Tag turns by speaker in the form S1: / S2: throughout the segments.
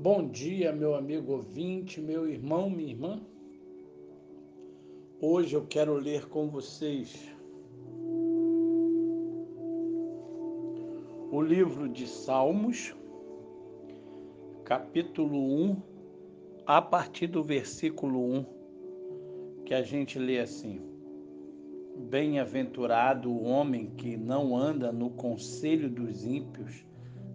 S1: Bom dia, meu amigo ouvinte, meu irmão, minha irmã. Hoje eu quero ler com vocês o livro de Salmos, capítulo 1, a partir do versículo 1, que a gente lê assim: Bem-aventurado o homem que não anda no conselho dos ímpios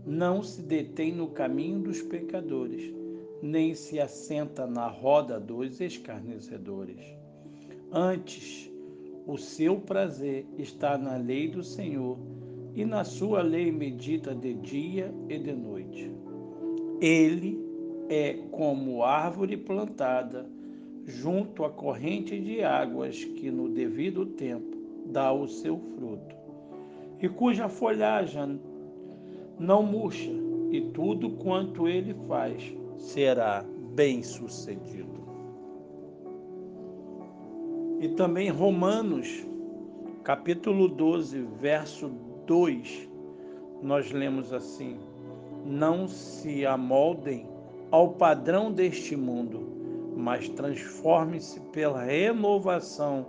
S1: não se detém no caminho dos pecadores, nem se assenta na roda dos escarnecedores. Antes, o seu prazer está na lei do Senhor, e na sua lei medita de dia e de noite. Ele é como árvore plantada junto à corrente de águas que no devido tempo dá o seu fruto, e cuja folhagem não murcha, e tudo quanto ele faz será bem sucedido. E também Romanos, capítulo 12, verso 2, nós lemos assim: Não se amoldem ao padrão deste mundo, mas transforme-se pela renovação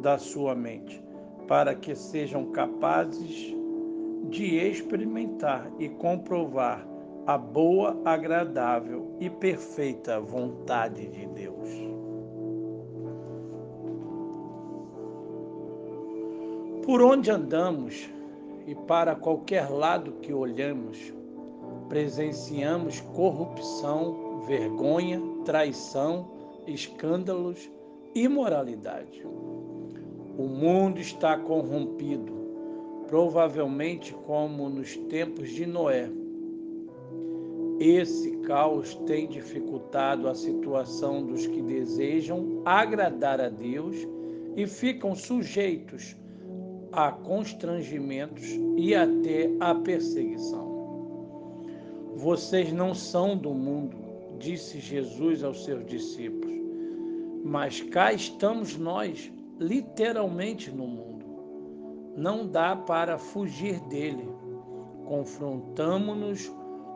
S1: da sua mente, para que sejam capazes de experimentar e comprovar a boa, agradável e perfeita vontade de Deus. Por onde andamos e para qualquer lado que olhamos, presenciamos corrupção, vergonha, traição, escândalos, imoralidade. O mundo está corrompido provavelmente como nos tempos de Noé. Esse caos tem dificultado a situação dos que desejam agradar a Deus e ficam sujeitos a constrangimentos e até a perseguição. Vocês não são do mundo, disse Jesus aos seus discípulos, mas cá estamos nós, literalmente no mundo não dá para fugir dele. Confrontamo-nos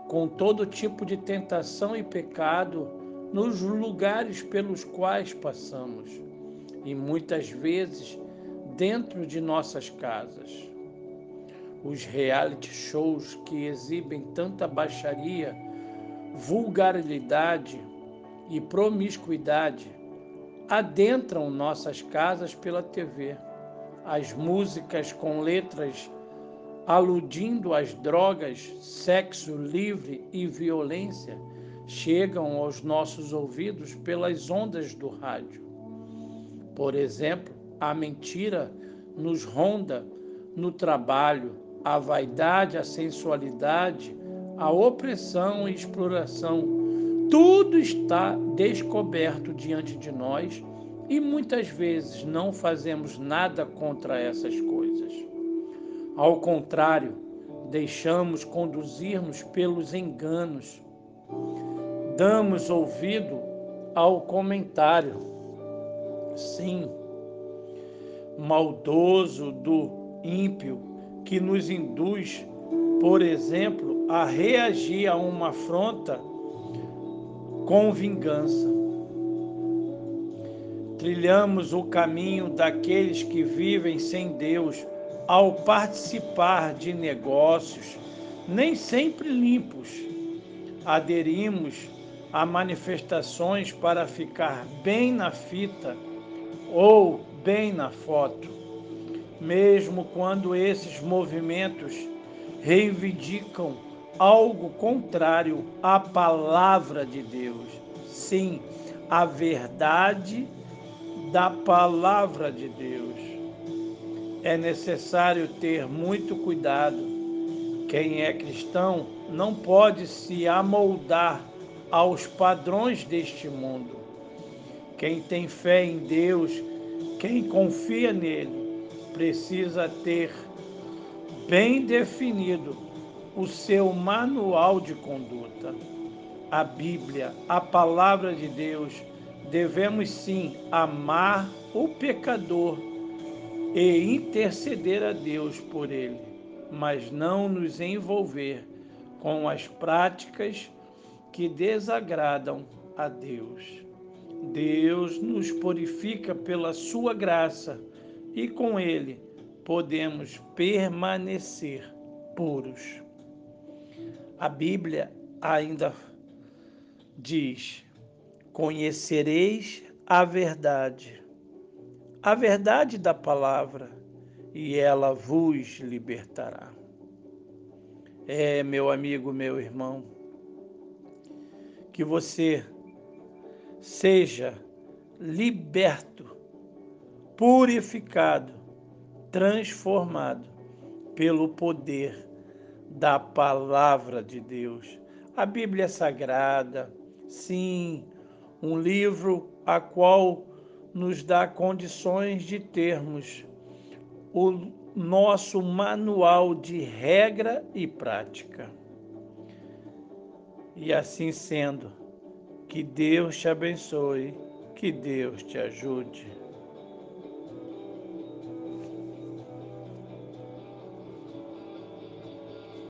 S1: com todo tipo de tentação e pecado nos lugares pelos quais passamos e muitas vezes dentro de nossas casas. Os reality shows que exibem tanta baixaria, vulgaridade e promiscuidade adentram nossas casas pela TV as músicas com letras aludindo às drogas, sexo livre e violência chegam aos nossos ouvidos pelas ondas do rádio. Por exemplo, a mentira nos ronda no trabalho, a vaidade, a sensualidade, a opressão e exploração. Tudo está descoberto diante de nós e muitas vezes não fazemos nada contra essas coisas. Ao contrário, deixamos conduzirmos pelos enganos. Damos ouvido ao comentário. Sim, maldoso do ímpio que nos induz, por exemplo, a reagir a uma afronta com vingança trilhamos o caminho daqueles que vivem sem Deus ao participar de negócios nem sempre limpos. Aderimos a manifestações para ficar bem na fita ou bem na foto, mesmo quando esses movimentos reivindicam algo contrário à palavra de Deus. Sim, a verdade da palavra de Deus. É necessário ter muito cuidado. Quem é cristão não pode se amoldar aos padrões deste mundo. Quem tem fé em Deus, quem confia nele, precisa ter bem definido o seu manual de conduta. A Bíblia, a palavra de Deus, devemos sim amar o pecador e interceder a Deus por ele, mas não nos envolver com as práticas que desagradam a Deus. Deus nos purifica pela sua graça e com ele podemos permanecer puros. A Bíblia ainda diz: Conhecereis a verdade, a verdade da palavra, e ela vos libertará. É, meu amigo, meu irmão, que você seja liberto, purificado, transformado pelo poder da palavra de Deus. A Bíblia Sagrada, sim, um livro a qual nos dá condições de termos o nosso manual de regra e prática. E assim sendo, que Deus te abençoe, que Deus te ajude.